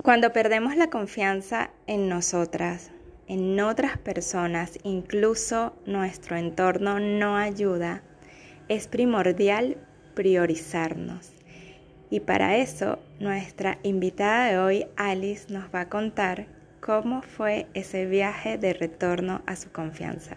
Cuando perdemos la confianza en nosotras, en otras personas, incluso nuestro entorno no ayuda, es primordial priorizarnos. Y para eso, nuestra invitada de hoy, Alice, nos va a contar cómo fue ese viaje de retorno a su confianza.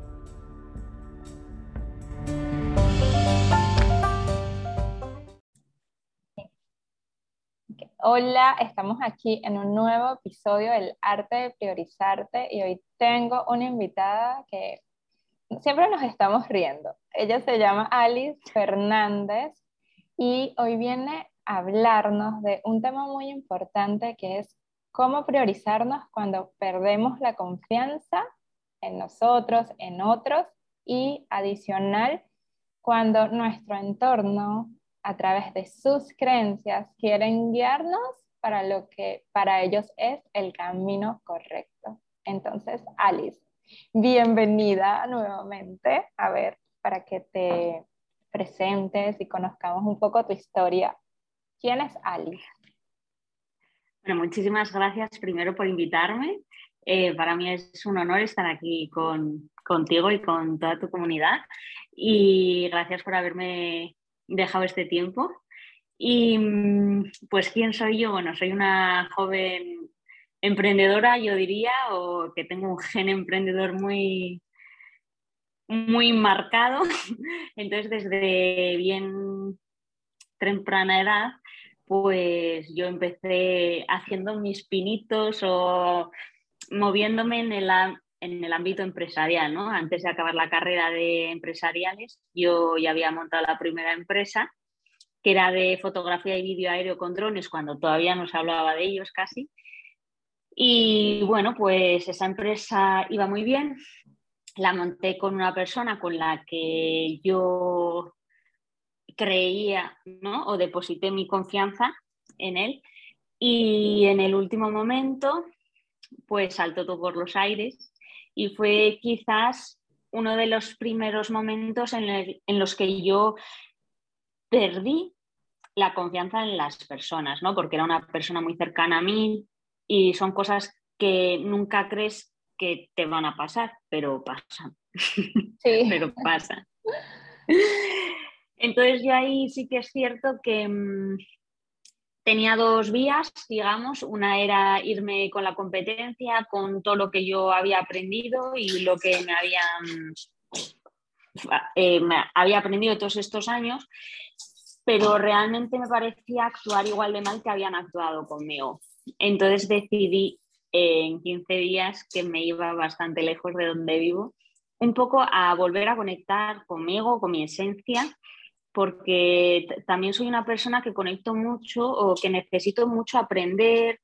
Hola, estamos aquí en un nuevo episodio del arte de priorizarte y hoy tengo una invitada que siempre nos estamos riendo. Ella se llama Alice Fernández y hoy viene a hablarnos de un tema muy importante que es cómo priorizarnos cuando perdemos la confianza en nosotros, en otros y adicional cuando nuestro entorno a través de sus creencias quieren guiarnos para lo que para ellos es el camino correcto. Entonces, Alice, bienvenida nuevamente. A ver, para que te presentes y conozcamos un poco tu historia. ¿Quién es Alice? Bueno, muchísimas gracias primero por invitarme. Eh, para mí es un honor estar aquí con, contigo y con toda tu comunidad. Y gracias por haberme dejado este tiempo. Y mm, pues, ¿quién soy yo? Bueno, soy una joven emprendedora, yo diría, o que tengo un gen emprendedor muy, muy marcado. Entonces, desde bien temprana edad, pues yo empecé haciendo mis pinitos o moviéndome en el, en el ámbito empresarial, ¿no? Antes de acabar la carrera de empresariales, yo ya había montado la primera empresa, que era de fotografía y vídeo aéreo con drones, cuando todavía no se hablaba de ellos casi. Y bueno, pues esa empresa iba muy bien. La monté con una persona con la que yo creía, ¿no? O deposité mi confianza en él. Y en el último momento, pues saltó todo por los aires y fue quizás uno de los primeros momentos en, los que yo perdí la confianza en las personas, ¿no? Porque era una persona muy cercana a mí y son cosas que nunca crees que te van a pasar, pero pasan. Sí. pero pasan. Entonces yo ahí sí que es cierto que mm, tenía dos vías, digamos. Una era irme con la competencia, con todo lo que yo había aprendido y lo que me había, eh, había aprendido todos estos años, pero realmente me parecía actuar igual de mal que habían actuado conmigo. Entonces decidí en 15 días que me iba bastante lejos de donde vivo, un poco a volver a conectar conmigo, con mi esencia porque también soy una persona que conecto mucho o que necesito mucho aprender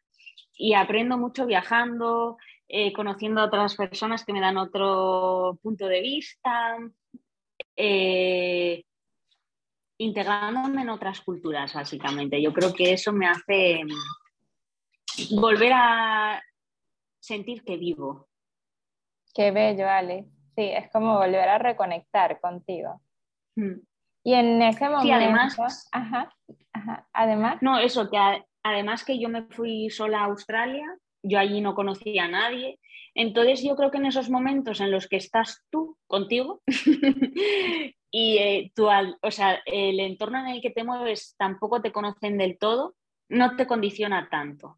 y aprendo mucho viajando, eh, conociendo a otras personas que me dan otro punto de vista, eh, integrándome en otras culturas, básicamente. Yo creo que eso me hace volver a sentir que vivo. Qué bello, Ale. Sí, es como volver a reconectar contigo. Mm. Y en ese momento... Sí, además... Ajá, además... No, eso, que además que yo me fui sola a Australia, yo allí no conocía a nadie. Entonces yo creo que en esos momentos en los que estás tú contigo y eh, o sea, el entorno en el que te mueves tampoco te conocen del todo, no te condiciona tanto.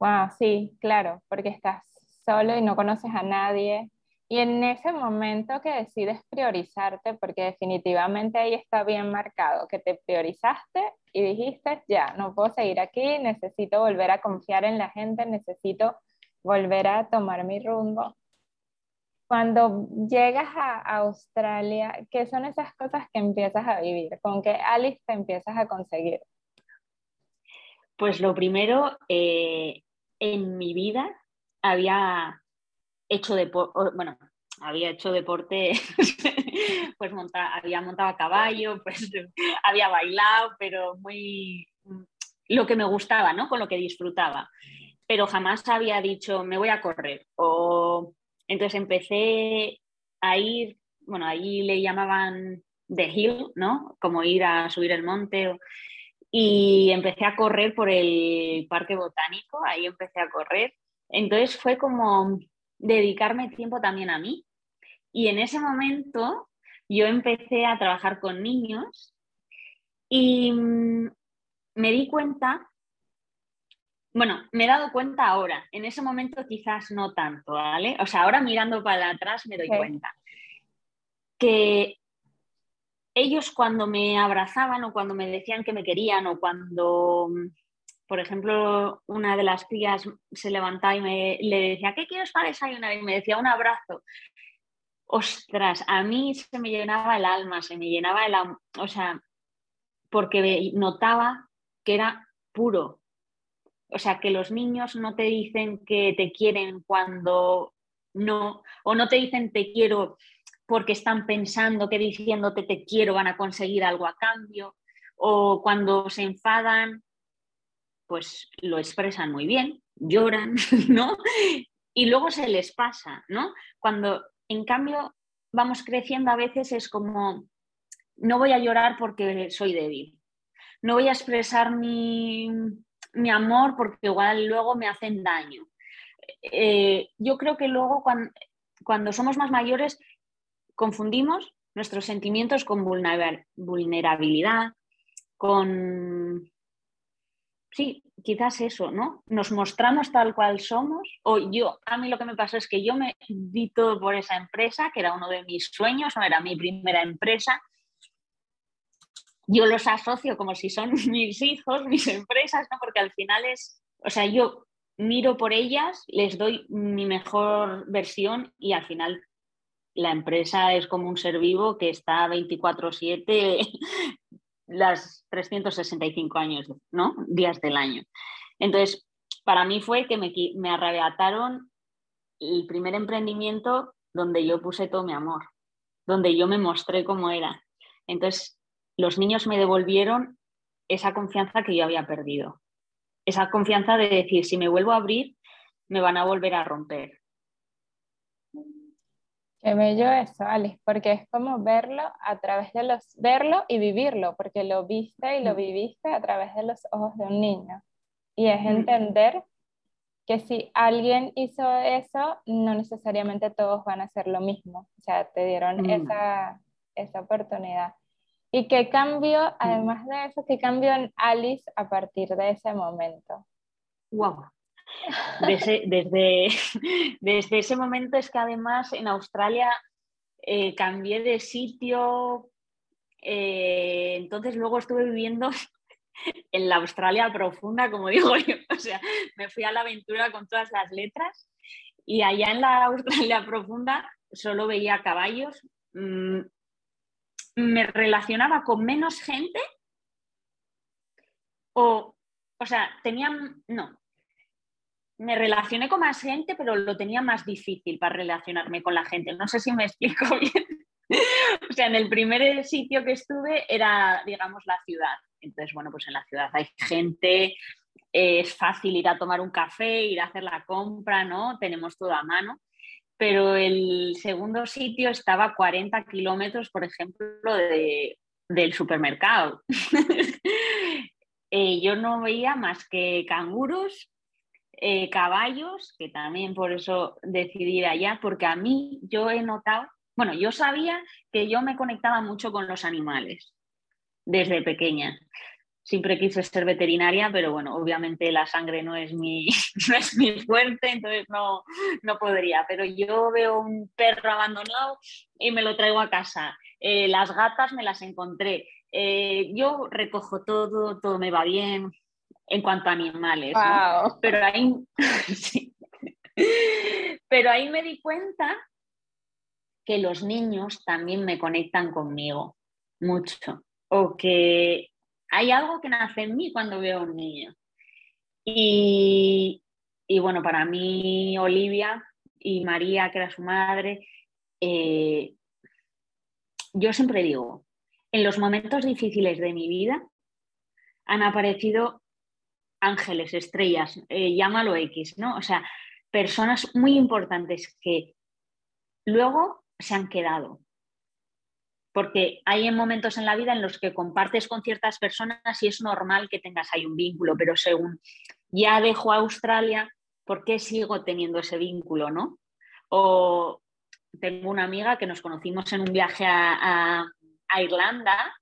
Wow, sí, claro, porque estás solo y no conoces a nadie, y en ese momento que decides priorizarte, porque definitivamente ahí está bien marcado, que te priorizaste y dijiste, ya, no puedo seguir aquí, necesito volver a confiar en la gente, necesito volver a tomar mi rumbo. Cuando llegas a Australia, ¿qué son esas cosas que empiezas a vivir? ¿Con qué Alice te empiezas a conseguir? Pues lo primero, eh, en mi vida había hecho deporte, bueno, había hecho deporte, pues había montado a caballo, pues había bailado, pero muy lo que me gustaba, ¿no? Con lo que disfrutaba. Pero jamás había dicho, me voy a correr. O entonces empecé a ir, bueno, ahí le llamaban The Hill, ¿no? Como ir a subir el monte. Y empecé a correr por el parque botánico, ahí empecé a correr. Entonces fue como dedicarme tiempo también a mí. Y en ese momento yo empecé a trabajar con niños y mm, me di cuenta, bueno, me he dado cuenta ahora, en ese momento quizás no tanto, ¿vale? O sea, ahora mirando para atrás me doy cuenta que ellos cuando me abrazaban o cuando me decían que me querían o cuando, por ejemplo, una de las tías se levantaba y me, le decía, ¿qué quieres para desayunar? Y me decía un abrazo. Ostras, a mí se me llenaba el alma, se me llenaba el... O sea, porque notaba que era puro. O sea, que los niños no te dicen que te quieren cuando no, o no te dicen te quiero porque están pensando que diciéndote te quiero van a conseguir algo a cambio, o cuando se enfadan, pues lo expresan muy bien, lloran, ¿no? Y luego se les pasa, ¿no? Cuando en cambio vamos creciendo a veces es como, no voy a llorar porque soy débil, no voy a expresar mi, amor porque igual luego me hacen daño. Eh, yo creo que luego cuando, cuando somos más mayores confundimos nuestros sentimientos con vulnerabilidad, con... Sí, quizás eso, ¿no? Nos mostramos tal cual somos, o yo, a mí lo que me pasó es que yo me di todo por esa empresa, que era uno de mis sueños, no era mi primera empresa. Yo los asocio como si son mis hijos, mis empresas, ¿no? Porque al final es, o sea, yo miro por ellas, les doy mi mejor versión y al final la empresa es como un ser vivo que está 24/7 las 365 años, ¿no? Días del año. Entonces, para mí fue que me, me arrebataron el primer emprendimiento donde yo puse todo mi amor, donde yo me mostré cómo era. Entonces, los niños me devolvieron esa confianza que yo había perdido. Esa confianza de decir, si me vuelvo a abrir, me van a volver a romper. Qué bello eso, Alice, porque es como verlo a través de los, verlo y vivirlo, porque lo viste y lo mm. viviste a través de los ojos de un niño. Y es mm. entender que si alguien hizo eso, no necesariamente todos van a hacer lo mismo. O sea, te dieron mm. esa, esa oportunidad. ¿Y qué cambió, además de eso, qué cambió en Alice a partir de ese momento? Wow, desde, desde, desde, ese momento es que además en Australia eh, cambié de sitio, eh, entonces luego estuve viviendo en la Australia profunda, como digo yo, o sea, me fui a la aventura con todas las letras y allá en la Australia profunda solo veía caballos, mm, me relacionaba con menos gente o, o sea, tenían, no, me relacioné con más gente, pero lo tenía más difícil para relacionarme con la gente. No sé si me explico bien. o sea, en el primer sitio que estuve era, digamos, la ciudad. Entonces, bueno, pues en la ciudad hay gente, es fácil ir a tomar un café, ir a hacer la compra, ¿no? Tenemos todo a mano. Pero el segundo sitio estaba a 40 kilómetros, por ejemplo, del supermercado. Eh, yo no veía más que canguros eh, caballos, que también por eso decidí ir allá, porque a mí yo he notado, bueno, yo sabía que yo me conectaba mucho con los animales desde pequeña. Siempre quise ser veterinaria, pero bueno, obviamente la sangre no es mi, no es mi fuerte, entonces no, no podría. Pero yo veo un perro abandonado y me lo traigo a casa. Eh, las gatas me las encontré. Eh, yo recojo todo, todo me va bien, en cuanto a animales. Pero, ahí, Pero ahí me di cuenta que los niños también me conectan conmigo mucho. O que hay algo que nace en mí cuando veo a un niño. Y, bueno, para mí Olivia y María, que era su madre, eh, yo siempre digo, en los momentos difíciles de mi vida han aparecido ángeles, estrellas, eh, llámalo X, ¿no? O sea, personas muy importantes que luego se han quedado. Porque hay momentos en la vida en los que compartes con ciertas personas y es normal que tengas ahí un vínculo, pero según ya dejo Australia, ¿por qué sigo teniendo ese vínculo, no? O tengo una amiga que nos conocimos en un viaje a, a Irlanda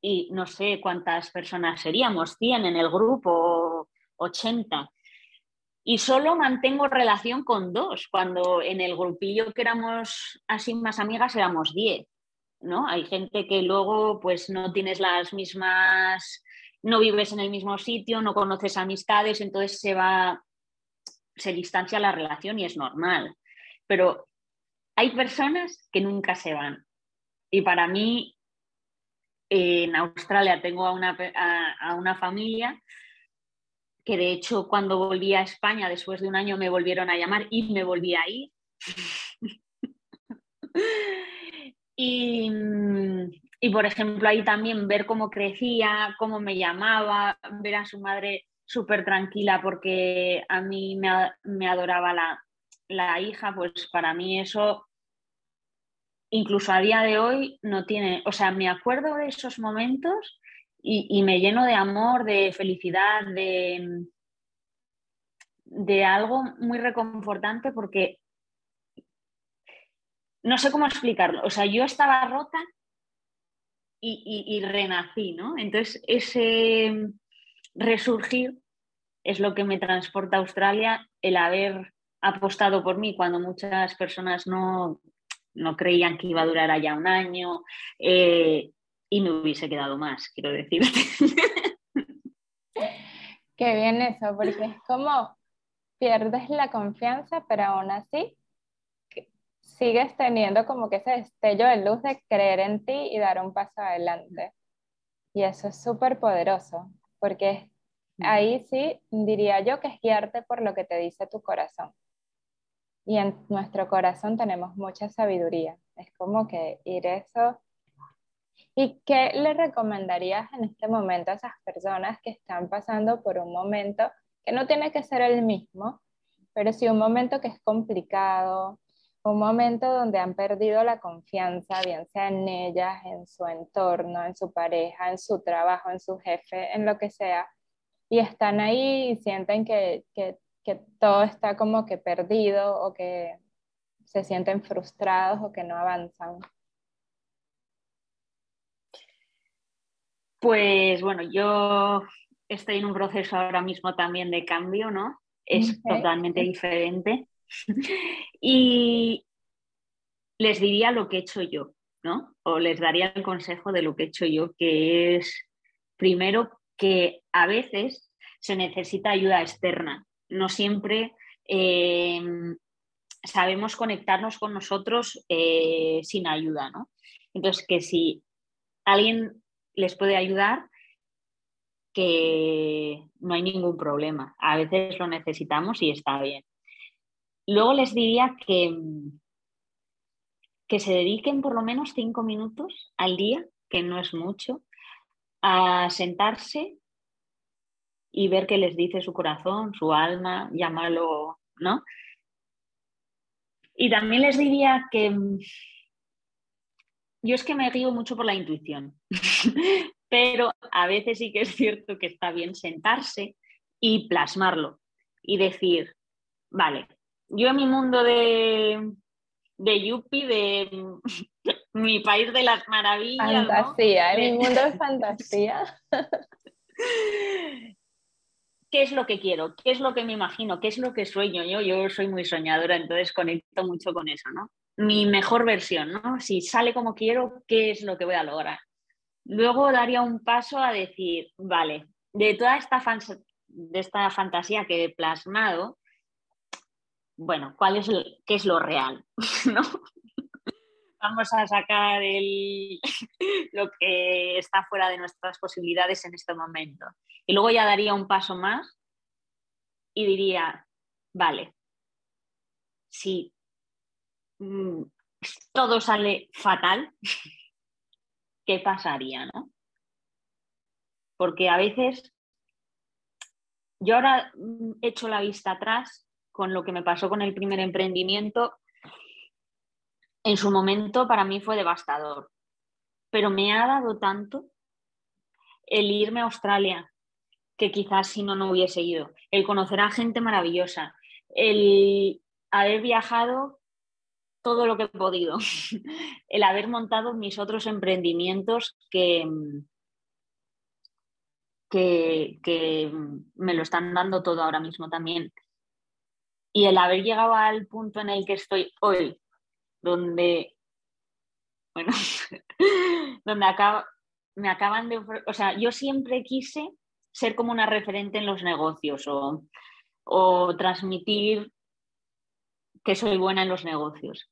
y no sé cuántas personas seríamos, 100 en el grupo, 80. Y solo mantengo relación con dos, cuando en el grupillo que éramos así más amigas éramos 10. ¿no? Hay gente que luego pues no tienes las mismas, no vives en el mismo sitio, no conoces amistades, entonces se va, se distancia la relación y es normal. Pero hay personas que nunca se van. Y para mí en Australia tengo a una, a, una familia que de hecho cuando volví a España después de un año me volvieron a llamar y me volví a ir. y, y, por ejemplo ahí también ver cómo crecía, cómo me llamaba, ver a su madre súper tranquila porque a mí me, me adoraba la, la, hija, pues para mí eso incluso a día de hoy no tiene, o sea, me acuerdo de esos momentos y, me lleno de amor, de felicidad, de, de algo muy reconfortante porque no sé cómo explicarlo. O sea, yo estaba rota y, y, renací, ¿no? Entonces, ese resurgir es lo que me transporta a Australia, el haber apostado por mí cuando muchas personas no, no creían que iba a durar allá un año eh, y me hubiese quedado más, quiero decirte. Qué bien eso, porque es como pierdes la confianza, pero aún así sigues teniendo como que ese destello de luz de creer en ti y dar un paso adelante. Y eso es súper poderoso, porque ahí sí diría yo que es guiarte por lo que te dice tu corazón y en nuestro corazón tenemos mucha sabiduría. Es como que ir eso. ¿Y qué le recomendarías en este momento a esas personas que están pasando por un momento que no tiene que ser el mismo, pero sí un momento que es complicado, un momento donde han perdido la confianza, bien sea en ellas, en su entorno, en su pareja, en su trabajo, en su jefe, en lo que sea, y están ahí y sienten que, que que todo está como que perdido o que se sienten frustrados o que no avanzan? Pues bueno, yo estoy en un proceso ahora mismo también de cambio, ¿no? Es totalmente diferente. y les diría lo que he hecho yo, ¿no? O les daría el consejo de lo que he hecho yo, que es primero que a veces se necesita ayuda externa, no siempre eh, sabemos conectarnos con nosotros eh, sin ayuda, ¿no? Entonces, que si alguien les puede ayudar, que no hay ningún problema. A veces lo necesitamos y está bien. Luego les diría que, que se dediquen por lo menos cinco minutos al día, que no es mucho, a sentarse y ver qué les dice su corazón, su alma, llamarlo, ¿no? Y también les diría que yo es que me guío mucho por la intuición, pero a veces sí que es cierto que está bien sentarse y plasmarlo y decir, vale, yo en mi mundo de, de Yuppie, de mi país de las maravillas. Fantasía, en mi mundo de fantasía. qué es lo que quiero, qué es lo que me imagino, qué es lo que sueño. Yo, yo soy muy soñadora, entonces conecto mucho con eso, ¿no? Mi mejor versión, ¿no? Si sale como quiero, ¿qué es lo que voy a lograr? Luego daría un paso a decir, vale, de toda esta, de esta fantasía que he plasmado, bueno, ¿cuál es ¿qué es lo real? ¿no? Vamos a sacar el, lo que está fuera de nuestras posibilidades en este momento. Y luego ya daría un paso más y diría, vale, si mm, todo sale fatal, ¿qué pasaría? ¿no? Porque a veces yo ahora mm, echo la vista atrás con lo que me pasó con el primer emprendimiento. En su momento para mí fue devastador, pero me ha dado tanto el irme a Australia, que quizás si no, no hubiese ido, el conocer a gente maravillosa, el haber viajado todo lo que he podido, el haber montado mis otros emprendimientos que, que, me lo están dando todo ahora mismo también. Y el haber llegado al punto en el que estoy hoy, donde, bueno, donde me acaban de... O sea, yo siempre quise ser como una referente en los negocios o, o transmitir que soy buena en los negocios.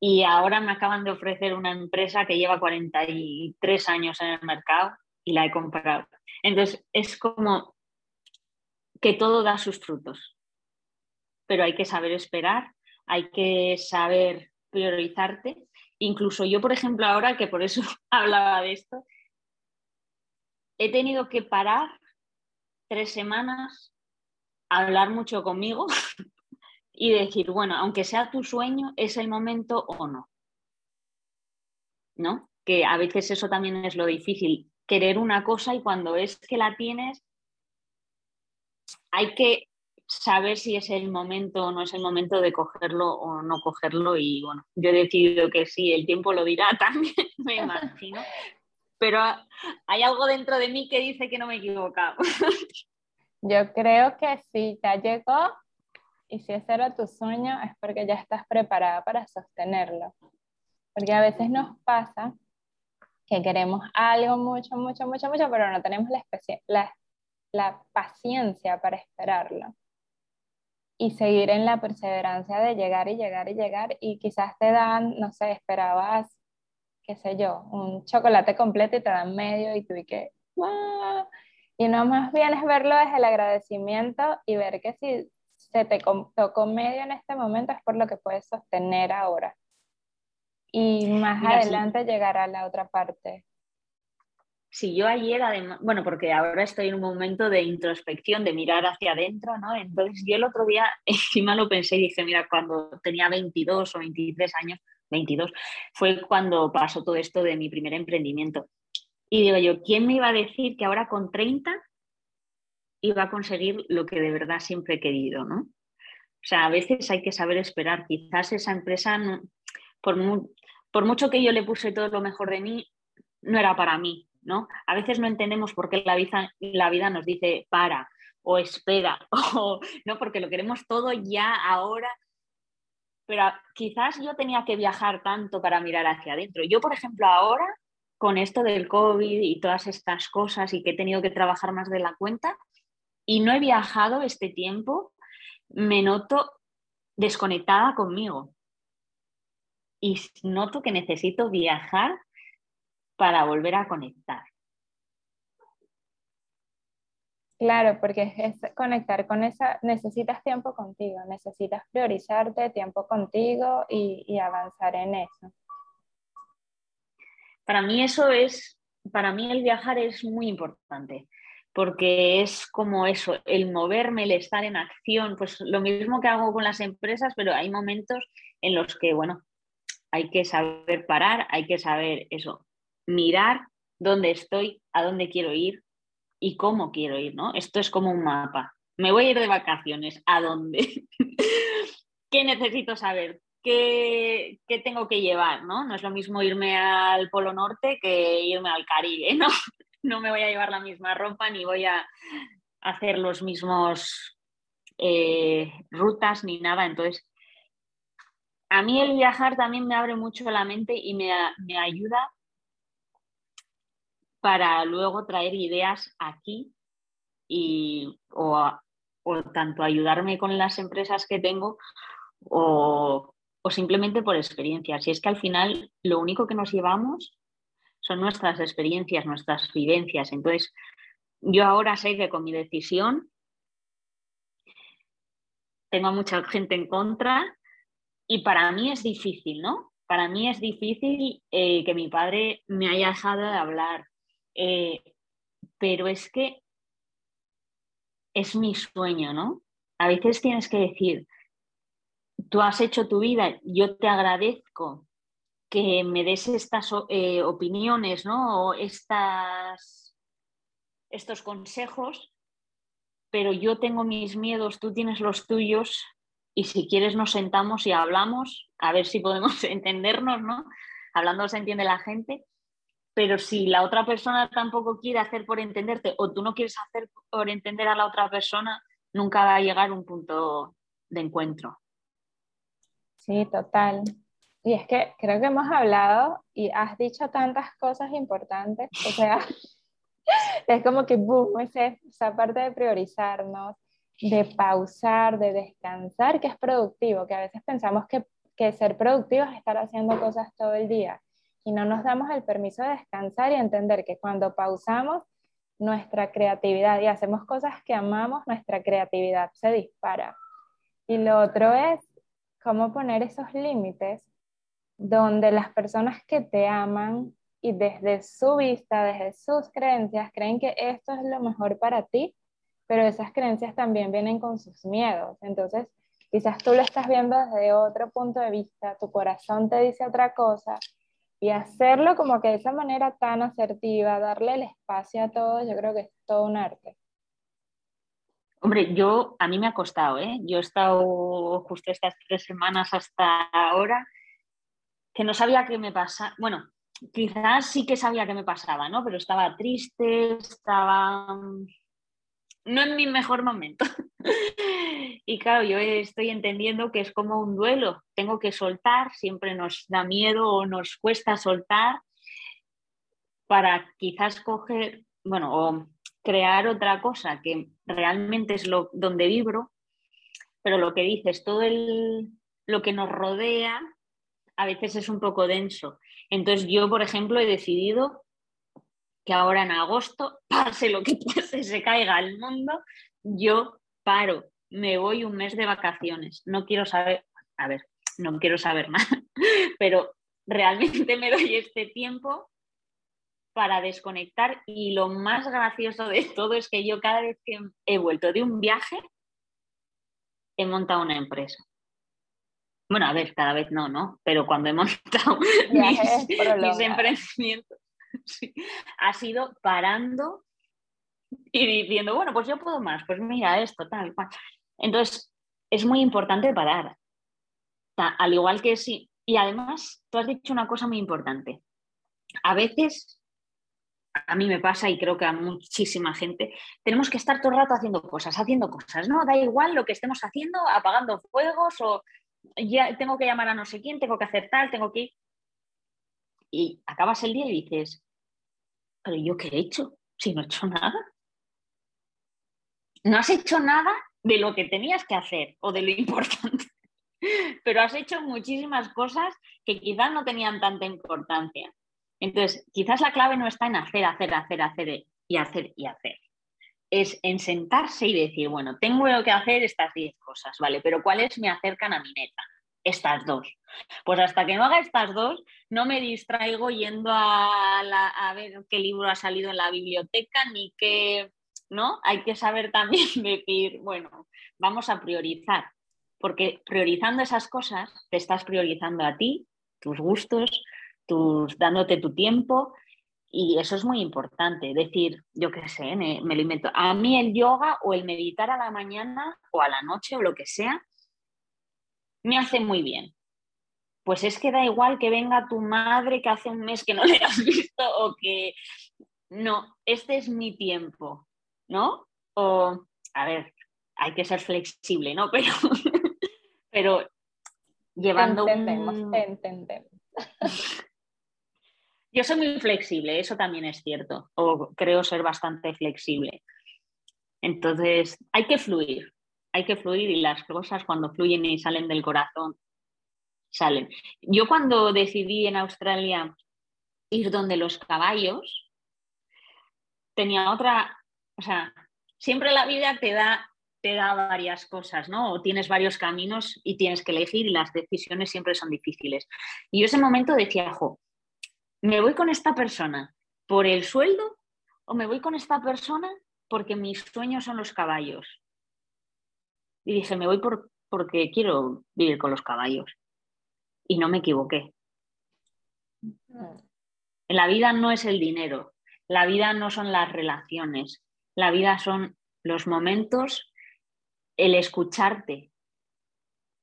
Y ahora me acaban de ofrecer una empresa que lleva 43 años en el mercado y la he comprado. Entonces, es como que todo da sus frutos, pero hay que saber esperar, hay que saber priorizarte. Incluso yo, por ejemplo, ahora que por eso hablaba de esto, he tenido que parar tres semanas, hablar mucho conmigo y decir, bueno, aunque sea tu sueño, es el momento o no. ¿No? Que a veces eso también es lo difícil, querer una cosa y cuando es que la tienes, hay que saber si es el momento o no es el momento de cogerlo o no cogerlo y bueno, yo he decidido que sí, el tiempo lo dirá también, me imagino, pero hay algo dentro de mí que dice que no me he equivocado. Yo creo que sí, ya llegó y si ese era tu sueño es porque ya estás preparada para sostenerlo. Porque a veces nos pasa que queremos algo mucho, mucho, mucho, mucho, pero no tenemos la, la, la paciencia para esperarlo. Y seguir en la perseverancia de llegar y llegar y llegar y quizás te dan, no sé, esperabas, qué sé yo, un chocolate completo y te dan medio y tú y que, y no más bien es verlo desde el agradecimiento y ver que si se te tocó medio en este momento es por lo que puedes sostener ahora y más adelante llegará la otra parte. Sí, yo ayer, además, bueno, porque ahora estoy en un momento de introspección, de mirar hacia adentro, ¿no? Entonces yo el otro día encima lo pensé y dije, mira, cuando tenía 22 o 23 años, 22, fue cuando pasó todo esto de mi primer emprendimiento. Y digo yo, ¿quién me iba a decir que ahora con 30 iba a conseguir lo que de verdad siempre he querido, ¿no? O sea, a veces hay que saber esperar. Quizás esa empresa, por, por mucho que yo le puse todo lo mejor de mí, no era para mí, ¿no? A veces no entendemos por qué la vida, la vida nos dice para o espera, o, ¿no? Porque lo queremos todo ya, ahora. Pero quizás yo tenía que viajar tanto para mirar hacia adentro. Yo, por ejemplo, ahora, con esto del COVID y todas estas cosas y que he tenido que trabajar más de la cuenta y no he viajado este tiempo, me noto desconectada conmigo y noto que necesito viajar para volver a conectar. Claro, porque es conectar con esa, necesitas tiempo contigo, necesitas priorizarte, tiempo contigo y, avanzar en eso. Para mí eso es, para mí el viajar es muy importante, porque es como eso, el moverme, el estar en acción, pues lo mismo que hago con las empresas, pero hay momentos en los que, bueno, hay que saber parar, hay que saber eso, mirar dónde estoy, a dónde quiero ir y cómo quiero ir, ¿no? Esto es como un mapa. Me voy a ir de vacaciones, ¿a dónde? ¿Qué necesito saber? ¿Qué, ¿Qué, tengo que llevar? ¿no? no es lo mismo irme al Polo Norte que irme al Caribe, ¿no? No me voy a llevar la misma ropa ni voy a hacer los mismos eh, rutas ni nada. Entonces, a mí el viajar también me abre mucho la mente y me, ayuda para luego traer ideas aquí y, o, tanto ayudarme con las empresas que tengo o, o, simplemente por experiencia. Si es que al final lo único que nos llevamos son nuestras experiencias, nuestras vivencias. Entonces, yo ahora sé que con mi decisión tengo a mucha gente en contra y para mí es difícil, ¿no? Para mí es difícil eh, que mi padre me haya dejado de hablar, eh, pero es que es mi sueño, ¿no? A veces tienes que decir, tú has hecho tu vida, yo te agradezco que me des estas eh, opiniones, ¿no? O estas, estos consejos, pero yo tengo mis miedos, tú tienes los tuyos y si quieres nos sentamos y hablamos, a ver si podemos entendernos, ¿no? Hablando se entiende la gente, pero si la otra persona tampoco quiere hacer por entenderte o tú no quieres hacer por entender a la otra persona, nunca va a llegar un punto de encuentro. Sí, total. Y es que creo que hemos hablado y has dicho tantas cosas importantes, o sea, es como que, boom, esa parte de priorizarnos, de pausar, de descansar, que es productivo, que a veces pensamos que, que ser productivo es estar haciendo cosas todo el día y no nos damos el permiso de descansar y entender que cuando pausamos nuestra creatividad y hacemos cosas que amamos, nuestra creatividad se dispara. Y lo otro es cómo poner esos límites donde las personas que te aman y desde su vista, desde sus creencias, creen que esto es lo mejor para ti, pero esas creencias también vienen con sus miedos. Entonces, quizás tú lo estás viendo desde otro punto de vista, tu corazón te dice otra cosa, y hacerlo como que de esa manera tan asertiva, darle el espacio a todo, yo creo que es todo un arte. Hombre, yo, a mí me ha costado, ¿eh? Yo he estado justo estas tres semanas hasta ahora que no sabía qué me pasaba. Bueno, quizás sí que sabía qué me pasaba, ¿no? Pero estaba triste, estaba no en mi mejor momento. y claro, yo estoy entendiendo que es como un duelo, tengo que soltar, siempre nos da miedo o nos cuesta soltar para quizás coger, bueno, o crear otra cosa que realmente es lo donde vibro, pero lo que dices, todo el, lo que nos rodea a veces es un poco denso. Entonces yo, por ejemplo, he decidido que ahora en agosto, pase lo que pase, se caiga el mundo, yo paro, me voy un mes de vacaciones. No quiero saber, a ver, no quiero saber nada, pero realmente me doy este tiempo para desconectar y lo más gracioso de todo es que yo cada vez que he vuelto de un viaje, he montado una empresa. Bueno, a ver, cada vez no, ¿no? Pero cuando he montado mis emprendimientos, ha sido parando y diciendo, bueno, pues yo puedo más, pues mira esto, tal, cual. Entonces, es muy importante parar. al igual que sí. Y además, tú has dicho una cosa muy importante. A veces, a mí me pasa y creo que a muchísima gente, tenemos que estar todo el rato haciendo cosas, haciendo cosas, ¿no? Da igual lo que estemos haciendo, apagando fuegos o ya tengo que llamar a no sé quién, tengo que hacer tal, tengo que Y acabas el día y dices, pero ¿yo qué he hecho? Si no he hecho nada. No has hecho nada de lo que tenías que hacer o de lo importante, pero has hecho muchísimas cosas que quizás no tenían tanta importancia. Entonces, quizás la clave no está en hacer, hacer, hacer, hacer y hacer y hacer. Es en sentarse y decir, bueno, tengo que hacer estas 10 cosas, ¿vale? Pero ¿cuáles me acercan a mi meta? estas dos. Pues hasta que no haga estas dos, no me distraigo yendo a, ver qué libro ha salido en la biblioteca, ni qué, ¿no? Hay que saber también decir, bueno, vamos a priorizar, porque priorizando esas cosas, te estás priorizando a ti, tus gustos, tus, dándote tu tiempo, y eso es muy importante. Decir, yo qué sé, me, me lo invento. A mí el yoga o el meditar a la mañana o a la noche o lo que sea, me hace muy bien. Pues es que da igual que venga tu madre que hace un mes que no le has visto o que no, este es mi tiempo, ¿no? O, a ver, hay que ser flexible, ¿no? Pero, pero llevando entendemos, entendemos. Yo soy muy flexible, eso también es cierto, o creo ser bastante flexible. Entonces, hay que fluir, hay que fluir y las cosas cuando fluyen y salen del corazón, salen. Yo cuando decidí en Australia ir donde los caballos, tenía otra, o sea, siempre la vida te da, te da varias cosas, ¿no? O tienes varios caminos y tienes que elegir y las decisiones siempre son difíciles. Y yo ese momento decía, jo, ¿me voy con esta persona por el sueldo o me voy con esta persona porque mis sueños son los caballos? Y dije, me voy por, porque quiero vivir con los caballos. Y no me equivoqué. La vida no es el dinero, la vida no son las relaciones, la vida son los momentos, el escucharte,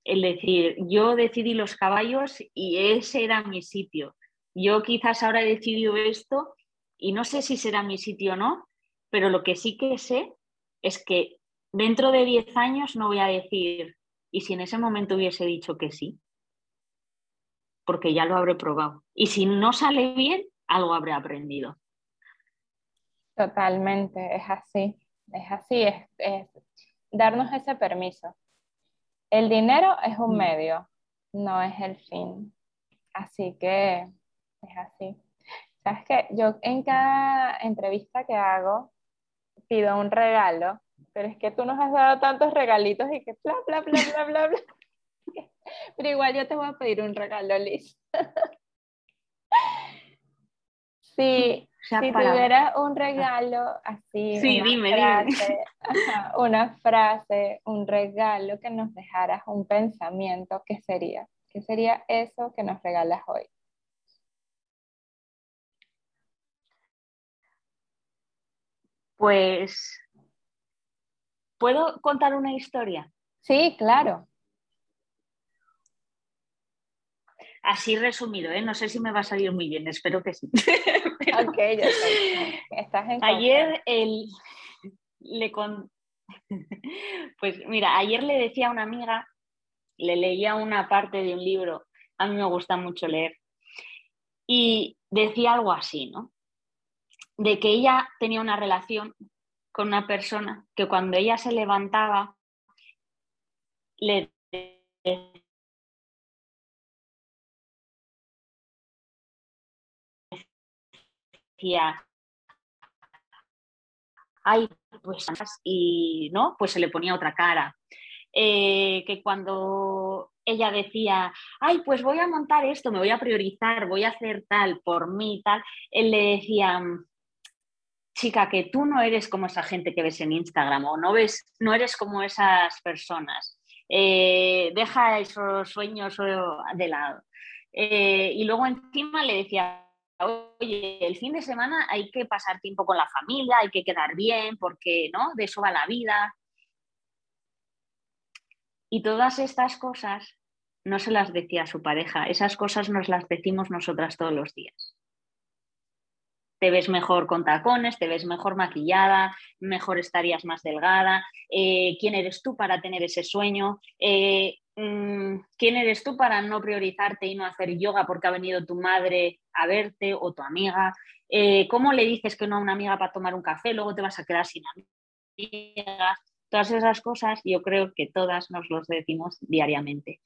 el decir, yo decidí los caballos y ese era mi sitio. Yo quizás ahora he decidido esto y no sé si será mi sitio o no, pero lo que sí que sé es que dentro de 10 años no voy a decir, ¿y si en ese momento hubiese dicho que sí? Porque ya lo habré probado. Y si no sale bien, algo habré aprendido. Totalmente, es así, es así, es, darnos ese permiso. El dinero es un mm. medio, no es el fin. Así que es así. Sabes que yo en cada entrevista que hago pido un regalo, pero es que tú nos has dado tantos regalitos y que bla, bla, bla, bla, bla, bla. Pero igual yo te voy a pedir un regalo, Liz. Sí, si tuviera un regalo así, una, frase, una frase, un regalo que nos dejaras, un pensamiento, ¿qué sería? ¿Qué sería eso que nos regalas hoy? Pues, ¿puedo contar una historia? Sí, claro. Así resumido, ¿eh? no sé si me va a salir muy bien, espero que sí. ok, ya Estás en Ayer el, le con... Pues mira, ayer le decía a una amiga, le leía una parte de un libro, a mí me gusta mucho leer, y decía algo así, ¿no? De que ella tenía una relación con una persona que cuando ella se levantaba le ay, pues, y no, pues se le ponía otra cara. Eh, que cuando ella decía, ay, pues voy a montar esto, me voy a priorizar, voy a hacer tal por mí, tal, él le decía, chica, que tú no eres como esa gente que ves en Instagram o no, ves, no eres como esas personas. Eh, deja esos sueños de lado. Eh, y luego encima le decía, oye, el fin de semana hay que pasar tiempo con la familia, hay que quedar bien, porque ¿no? de eso va la vida. Y todas estas cosas no se las decía a su pareja, esas cosas nos las decimos nosotras todos los días. Te ves mejor con tacones, te ves mejor maquillada, mejor estarías más delgada. Eh, ¿Quién eres tú para tener ese sueño? Eh, Mm, quién eres tú para no priorizarte y no hacer yoga porque ha venido tu madre a verte o tu amiga. Eh, ¿Cómo le dices que no a una amiga para tomar un café? Luego te vas a quedar sin amigas. Todas esas cosas yo creo que todas nos los decimos diariamente.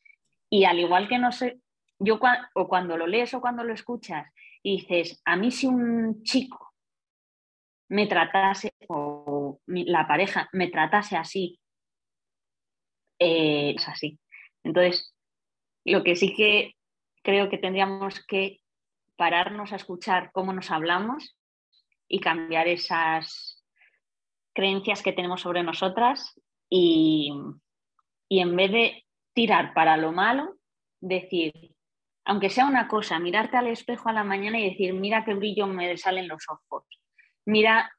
Y al igual que no sé, yo o cuando lo lees o cuando lo escuchas y dices, a mí si un chico me tratase o la pareja me tratase así, eh, es así. Entonces, lo que sí que creo que tendríamos que pararnos a escuchar cómo nos hablamos y cambiar esas creencias que tenemos sobre nosotras y, en vez de tirar para lo malo, decir, aunque sea una cosa, mirarte al espejo a la mañana y decir, mira qué brillo me salen los ojos, mira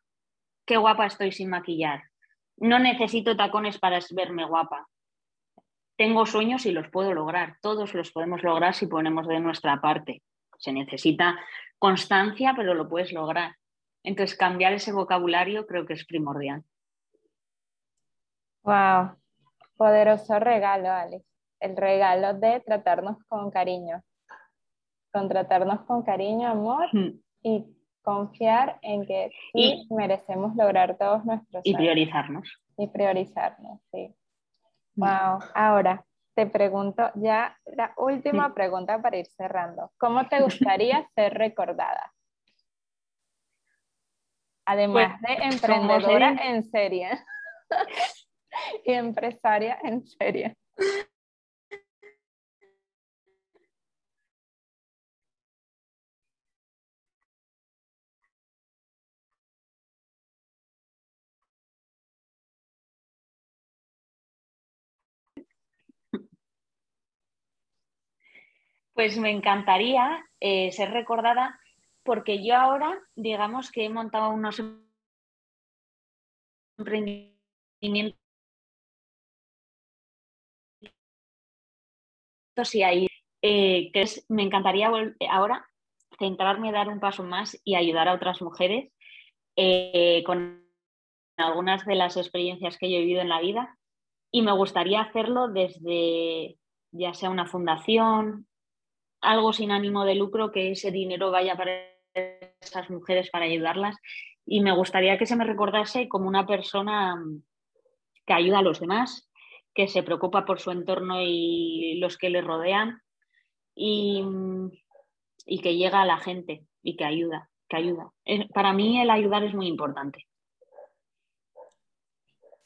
qué guapa estoy sin maquillar, no necesito tacones para verme guapa, tengo sueños y los puedo lograr. Todos los podemos lograr si ponemos de nuestra parte. Se necesita constancia, pero lo puedes lograr. Entonces, cambiar ese vocabulario creo que es primordial. Wow, poderoso regalo, Alex. El regalo de tratarnos con cariño. Con tratarnos con cariño, amor mm. y confiar en que sí merecemos lograr todos nuestros Y priorizarnos. Y priorizarnos, sí. Wow, ahora te pregunto ya la última pregunta para ir cerrando. ¿Cómo te gustaría ser recordada? Además pues, de emprendedora en serie. y empresaria en serie. Pues me encantaría eh, ser recordada porque yo ahora, digamos que he montado unos emprendimientos y ahí eh, que me encantaría ahora centrarme, dar un paso más y ayudar a otras mujeres eh, con algunas de las experiencias que yo he vivido en la vida. Y me gustaría hacerlo desde ya sea una fundación, algo sin ánimo de lucro, que ese dinero vaya para esas mujeres para ayudarlas y me gustaría que se me recordase como una persona mm, que ayuda a los demás, que se preocupa por su entorno y los que le rodean y, mm, y que llega a la gente y que ayuda, que ayuda. Para mí el ayudar es muy importante.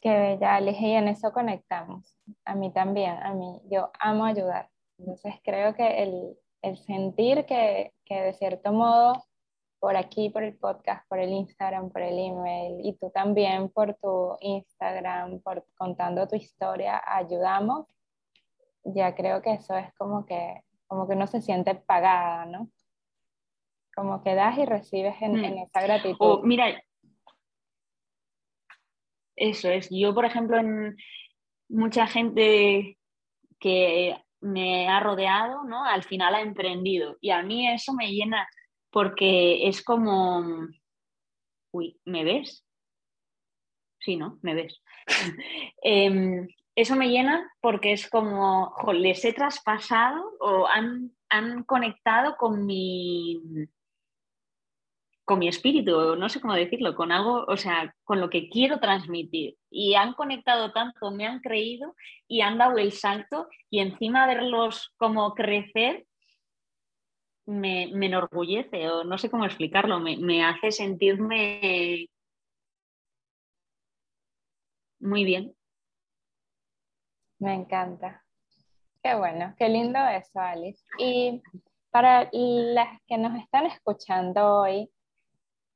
Qué bella, Alicia, y en eso conectamos. A mí también, a mí, yo amo ayudar. Entonces creo que el, el sentir que, que de cierto modo por aquí, por el podcast, por el Instagram, por el email y tú también por tu Instagram, por contando tu historia, ayudamos, ya creo que eso es como que, como que uno se siente pagada, ¿no? Como que das y recibes en, mm. esa gratitud. mira, eso es. Yo, por ejemplo, en mucha gente que me ha rodeado, ¿no? Al final ha emprendido y a mí eso me llena porque es como, uy, ¿me ves? Sí, ¿no? Me ves. Em, eso me llena porque es como, les he traspasado o han, han conectado con mi, con mi espíritu, no sé cómo decirlo, con algo, o sea, con lo que quiero transmitir. Y han conectado tanto, me han creído y han dado el salto y encima verlos como crecer me, enorgullece o no sé cómo explicarlo, me, hace sentirme muy bien. Me encanta. Qué bueno, qué lindo eso, Alice. Y para las que nos están escuchando hoy,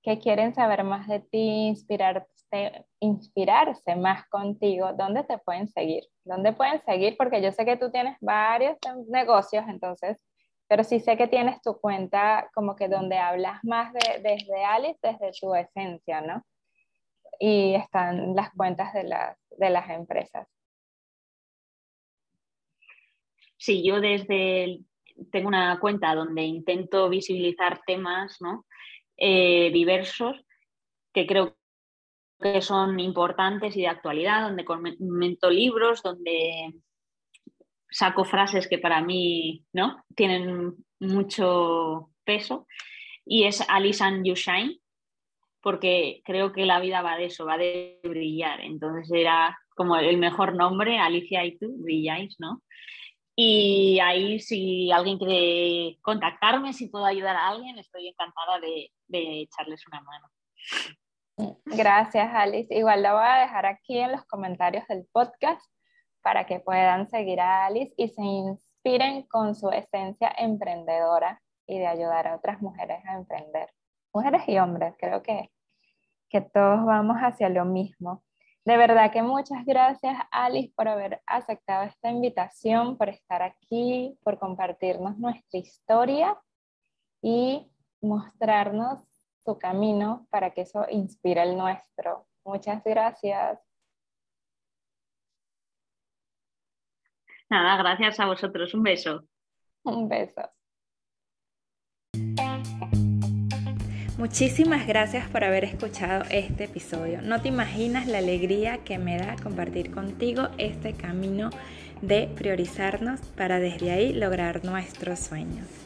que quieren saber más de ti, inspirarse, inspirarse más contigo, ¿dónde te pueden seguir? ¿Dónde pueden seguir? Porque yo sé que tú tienes varios negocios, entonces pero sí sé que tienes tu cuenta como que donde hablas más de, desde Alice, desde tu esencia, ¿no? Y están las cuentas de las, de las empresas. Sí, yo desde tengo una cuenta donde intento visibilizar temas ¿no? Eh, diversos que creo que son importantes y de actualidad, donde comento libros, donde saco frases que para mí ¿no? tienen mucho peso y es Alice and You Shine, porque creo que la vida va de eso, va de brillar. Entonces era como el mejor nombre, Alicia y tú, brilláis, ¿no? Y ahí si alguien quiere contactarme, si puedo ayudar a alguien, estoy encantada de, de echarles una mano. Gracias, Alice. Igual lo voy a dejar aquí en los comentarios del podcast para que puedan seguir a Alice y se inspiren con su esencia emprendedora y de ayudar a otras mujeres a emprender. Mujeres y hombres, creo que, que todos vamos hacia lo mismo. De verdad que muchas gracias Alice por haber aceptado esta invitación, por estar aquí, por compartirnos nuestra historia y mostrarnos su camino para que eso inspire el nuestro. Muchas gracias. Nada, gracias a vosotros. Un beso. Un beso. Muchísimas gracias por haber escuchado este episodio. No te imaginas la alegría que me da compartir contigo este camino de priorizarnos para desde ahí lograr nuestros sueños.